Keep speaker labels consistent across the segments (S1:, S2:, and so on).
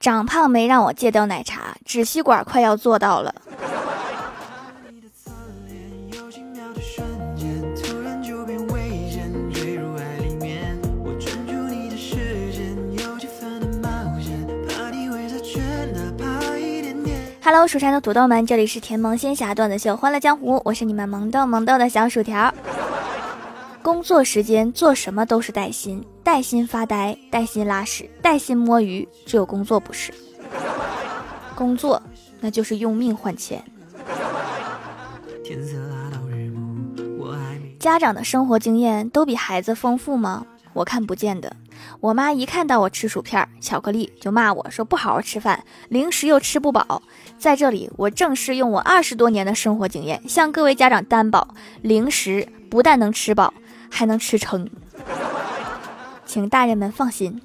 S1: 长胖没让我戒掉奶茶，纸吸管快要做到了。Hello，蜀山的土豆们，这里是甜萌仙侠段子秀《欢乐江湖》，我是你们萌豆萌豆的小薯条。工作时间做什么都是带薪，带薪发呆，带薪拉屎，带薪摸鱼，只有工作不是。工作那就是用命换钱。家长的生活经验都比孩子丰富吗？我看不见的。我妈一看到我吃薯片、巧克力，就骂我说不好好吃饭，零食又吃不饱。在这里，我正式用我二十多年的生活经验向各位家长担保：零食不但能吃饱，还能吃撑。请大人们放心。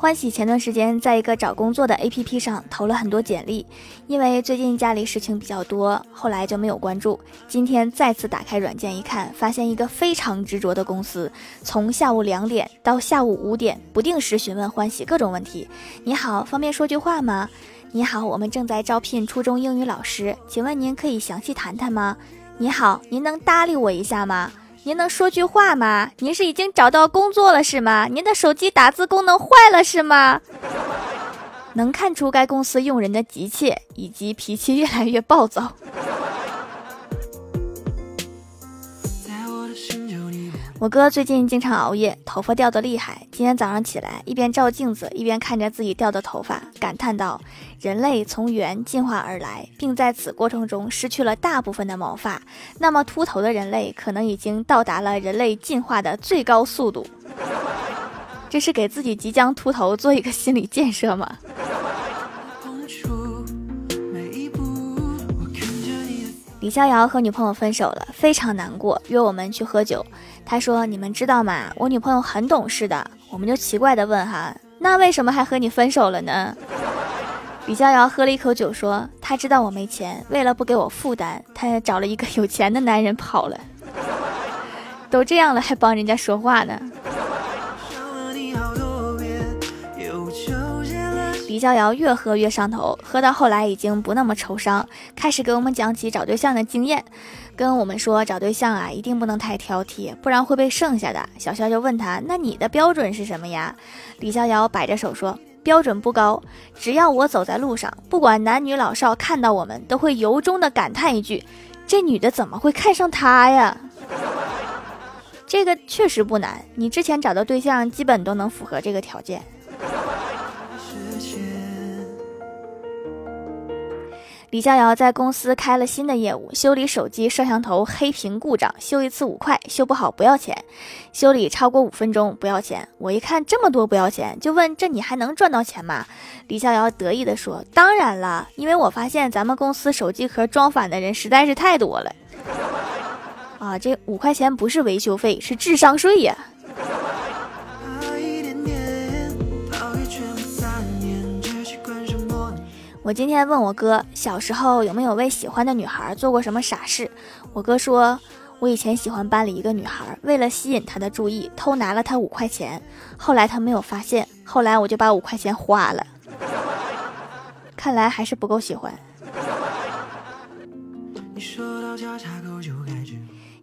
S1: 欢喜前段时间在一个找工作的 APP 上投了很多简历，因为最近家里事情比较多，后来就没有关注。今天再次打开软件一看，发现一个非常执着的公司，从下午两点到下午五点，不定时询问欢喜各种问题。你好，方便说句话吗？你好，我们正在招聘初中英语老师，请问您可以详细谈谈吗？你好，您能搭理我一下吗？您能说句话吗？您是已经找到工作了是吗？您的手机打字功能坏了是吗？能看出该公司用人的急切以及脾气越来越暴躁。我哥最近经常熬夜，头发掉的厉害。今天早上起来，一边照镜子，一边看着自己掉的头发，感叹道：“人类从猿进化而来，并在此过程中失去了大部分的毛发。那么，秃头的人类可能已经到达了人类进化的最高速度。”这是给自己即将秃头做一个心理建设吗？李逍遥和女朋友分手了，非常难过，约我们去喝酒。他说：“你们知道吗？我女朋友很懂事的。”我们就奇怪的问：“哈，那为什么还和你分手了呢？”李逍遥喝了一口酒说：“他知道我没钱，为了不给我负担，他找了一个有钱的男人跑了。都这样了，还帮人家说话呢。”李逍遥越喝越上头，喝到后来已经不那么愁伤，开始给我们讲起找对象的经验，跟我们说找对象啊一定不能太挑剔，不然会被剩下的。小肖就问他：“那你的标准是什么呀？”李逍遥摆着手说：“标准不高，只要我走在路上，不管男女老少，看到我们都会由衷的感叹一句：这女的怎么会看上他呀？”这个确实不难，你之前找的对象基本都能符合这个条件。李逍遥在公司开了新的业务，修理手机摄像头黑屏故障，修一次五块，修不好不要钱，修理超过五分钟不要钱。我一看这么多不要钱，就问这你还能赚到钱吗？李逍遥得意地说：“当然了，因为我发现咱们公司手机壳装反的人实在是太多了。啊，这五块钱不是维修费，是智商税呀。”我今天问我哥，小时候有没有为喜欢的女孩做过什么傻事？我哥说，我以前喜欢班里一个女孩，为了吸引她的注意，偷拿了她五块钱，后来她没有发现，后来我就把五块钱花了。看来还是不够喜欢。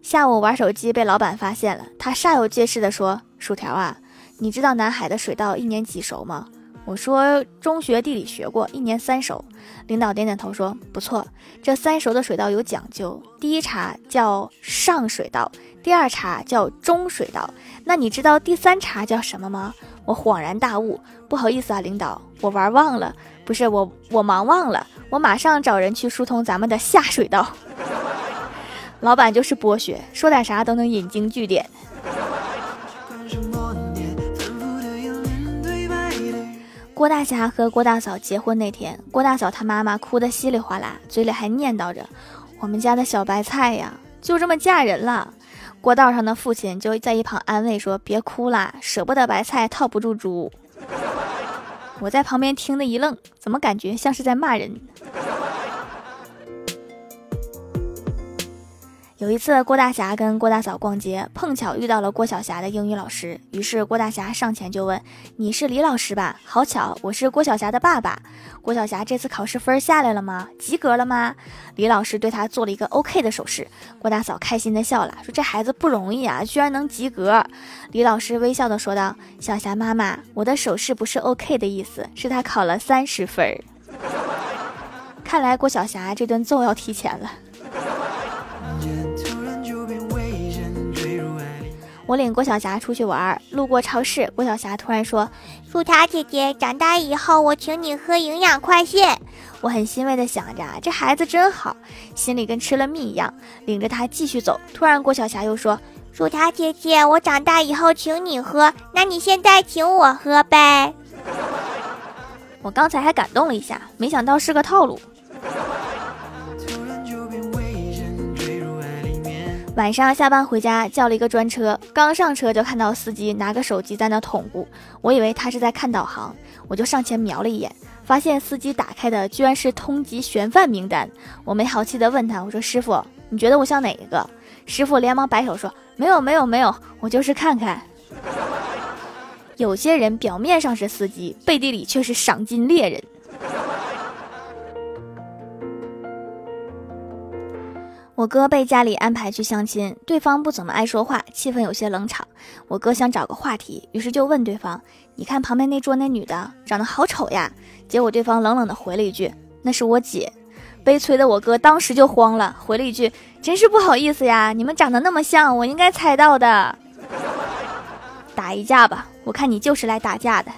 S1: 下午玩手机被老板发现了，他煞有介事的说：“薯条啊，你知道南海的水稻一年几熟吗？”我说中学地理学过，一年三熟。领导点点头说不错。这三熟的水稻有讲究，第一茬叫上水稻，第二茬叫中水稻。那你知道第三茬叫什么吗？我恍然大悟，不好意思啊，领导，我玩忘了，不是我我忙忘了，我马上找人去疏通咱们的下水道。老板就是剥削，说点啥都能引经据典。郭大侠和郭大嫂结婚那天，郭大嫂她妈妈哭得稀里哗啦，嘴里还念叨着：“我们家的小白菜呀，就这么嫁人了。”过道上的父亲就在一旁安慰说：“别哭啦，舍不得白菜套不住猪。”我在旁边听得一愣，怎么感觉像是在骂人？有一次，郭大侠跟郭大嫂逛街，碰巧遇到了郭晓霞的英语老师。于是郭大侠上前就问：“你是李老师吧？好巧，我是郭晓霞的爸爸。郭晓霞这次考试分下来了吗？及格了吗？”李老师对他做了一个 OK 的手势。郭大嫂开心的笑了，说：“这孩子不容易啊，居然能及格。”李老师微笑的说道：“小霞妈妈，我的手势不是 OK 的意思，是他考了三十分。看来郭晓霞这顿揍要提前了。”我领郭晓霞出去玩，路过超市，郭晓霞突然说：“
S2: 薯条姐姐，长大以后我请你喝营养快线。”
S1: 我很欣慰的想着，这孩子真好，心里跟吃了蜜一样，领着他继续走。突然，郭晓霞又说：“
S2: 薯条姐姐，我长大以后请你喝，那你现在请我喝呗。”
S1: 我刚才还感动了一下，没想到是个套路。晚上下班回家，叫了一个专车。刚上车就看到司机拿个手机在那捅咕，我以为他是在看导航，我就上前瞄了一眼，发现司机打开的居然是通缉悬犯名单。我没好气的问他，我说：“师傅，你觉得我像哪一个？”师傅连忙摆手说：“没有，没有，没有，我就是看看。”有些人表面上是司机，背地里却是赏金猎人。我哥被家里安排去相亲，对方不怎么爱说话，气氛有些冷场。我哥想找个话题，于是就问对方：“你看旁边那桌那女的长得好丑呀？”结果对方冷冷的回了一句：“那是我姐。”悲催的我哥当时就慌了，回了一句：“真是不好意思呀，你们长得那么像，我应该猜到的。”打一架吧，我看你就是来打架的。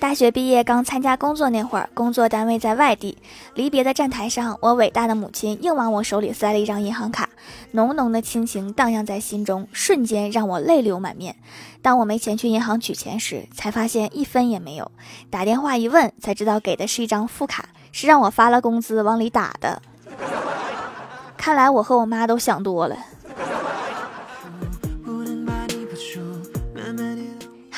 S1: 大学毕业刚参加工作那会儿，工作单位在外地，离别的站台上，我伟大的母亲硬往我手里塞了一张银行卡，浓浓的亲情荡漾在心中，瞬间让我泪流满面。当我没钱去银行取钱时，才发现一分也没有。打电话一问，才知道给的是一张副卡，是让我发了工资往里打的。看来我和我妈都想多了。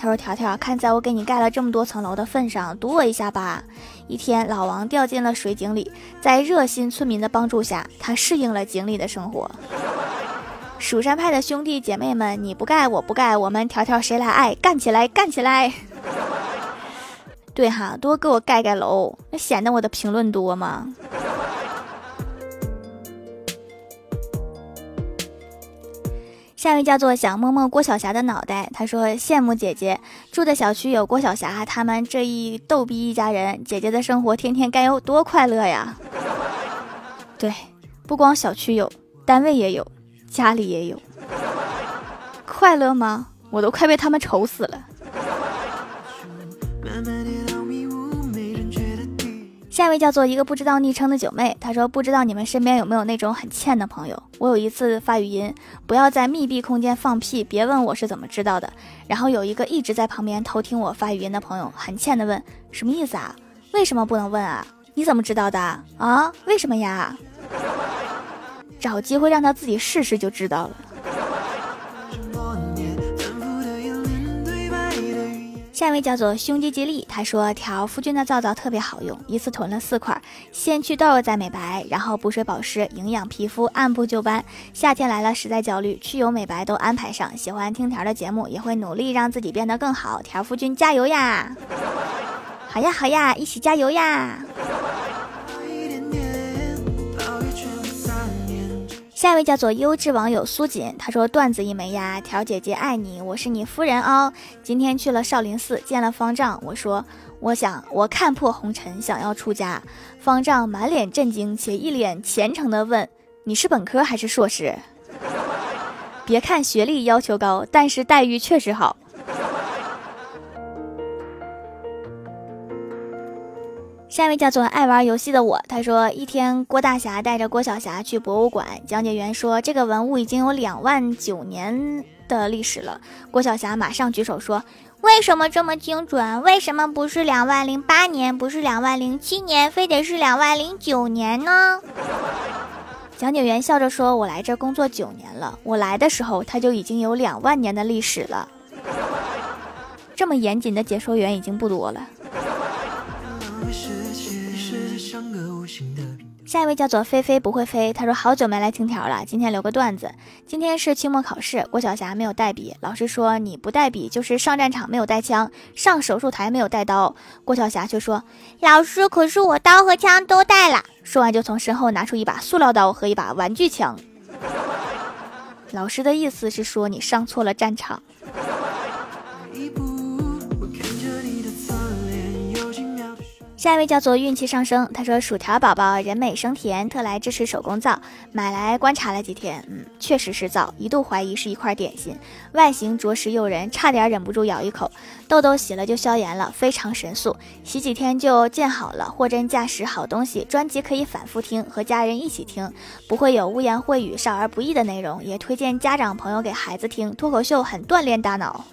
S1: 他说：“条条，看在我给你盖了这么多层楼的份上，堵我一下吧。”一天，老王掉进了水井里，在热心村民的帮助下，他适应了井里的生活。蜀山派的兄弟姐妹们，你不盖我不盖，我们条条谁来爱？干起来，干起来！对哈，多给我盖盖楼，那显得我的评论多吗？下一位叫做想摸摸郭晓霞的脑袋，他说羡慕姐姐住的小区有郭晓霞他们这一逗逼一家人，姐姐的生活天天该有多快乐呀！对，不光小区有，单位也有，家里也有，快乐吗？我都快被他们愁死了。下一位叫做一个不知道昵称的九妹，她说不知道你们身边有没有那种很欠的朋友。我有一次发语音，不要在密闭空间放屁，别问我是怎么知道的。然后有一个一直在旁边偷听我发语音的朋友，很欠的问什么意思啊？为什么不能问啊？你怎么知道的啊？为什么呀？找机会让他自己试试就知道了。下一位叫做胸肌吉利，他说调夫君的皂皂特别好用，一次囤了四块，先祛痘再美白，然后补水保湿，营养皮肤，按部就班。夏天来了，实在焦虑，去油美白都安排上。喜欢听条的节目，也会努力让自己变得更好。条夫君加油呀！好呀好呀，一起加油呀！下一位叫做优质网友苏锦，他说段子一枚呀，条姐姐爱你，我是你夫人哦。今天去了少林寺见了方丈，我说我想我看破红尘，想要出家。方丈满脸震惊且一脸虔诚的问：“你是本科还是硕士？”别看学历要求高，但是待遇确实好。下一位叫做爱玩游戏的我，他说一天郭大侠带着郭晓霞去博物馆，讲解员说这个文物已经有两万九年的历史了。郭晓霞马上举手说：“
S2: 为什么这么精准？为什么不是两万零八年，不是两万零七年，非得是两万零九年呢？
S1: 讲解员笑着说：“我来这工作九年了，我来的时候他就已经有两万年的历史了。这么严谨的解说员已经不多了。”下一位叫做菲菲不会飞，他说好久没来听条了，今天留个段子。今天是期末考试，郭晓霞没有带笔，老师说你不带笔就是上战场没有带枪，上手术台没有带刀。郭晓霞却说，
S2: 老师可是我刀和枪都带了。
S1: 说完就从身后拿出一把塑料刀和一把玩具枪。老师的意思是说你上错了战场。下一位叫做运气上升，他说薯条宝宝人美声甜，特来支持手工皂，买来观察了几天，嗯，确实是皂，一度怀疑是一块点心，外形着实诱人，差点忍不住咬一口。痘痘洗了就消炎了，非常神速，洗几天就见好了，货真价实好东西。专辑可以反复听，和家人一起听，不会有污言秽语、少儿不宜的内容，也推荐家长朋友给孩子听。脱口秀很锻炼大脑。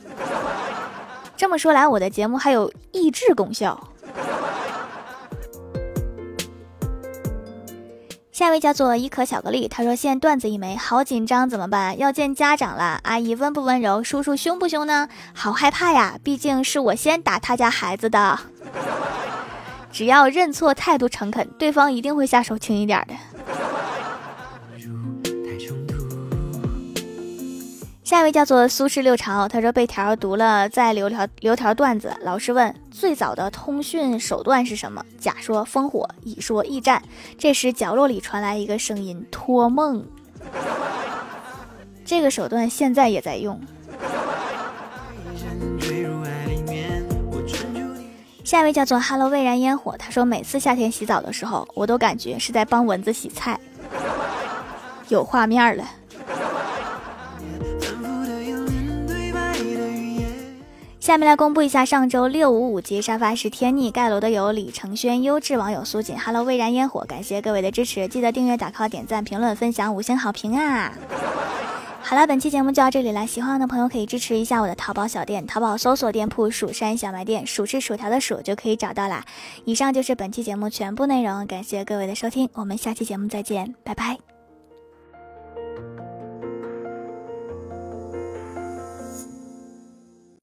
S1: 这么说来，我的节目还有益智功效。下一位叫做伊可巧克力，他说现段子一枚，好紧张，怎么办？要见家长了，阿姨温不温柔，叔叔凶不凶呢？好害怕呀，毕竟是我先打他家孩子的。只要认错，态度诚恳，对方一定会下手轻一点的。下一位叫做苏轼六朝，他说被条读了，再留条留条段子。老师问最早的通讯手段是什么？甲说烽火，乙说驿站。这时角落里传来一个声音：托梦。这个手段现在也在用。下一位叫做 Hello 蔚然烟火，他说每次夏天洗澡的时候，我都感觉是在帮蚊子洗菜，有画面了。下面来公布一下上周六五五级沙发是天逆盖楼的有李承轩、优质网友苏锦、Hello 蔚然烟火，感谢各位的支持，记得订阅、打 call、点赞、评论、分享、五星好评啊！好了，本期节目就到这里了，喜欢的朋友可以支持一下我的淘宝小店，淘宝搜索店铺“蜀山小卖店”，数是薯条的数就可以找到啦。以上就是本期节目全部内容，感谢各位的收听，我们下期节目再见，拜拜。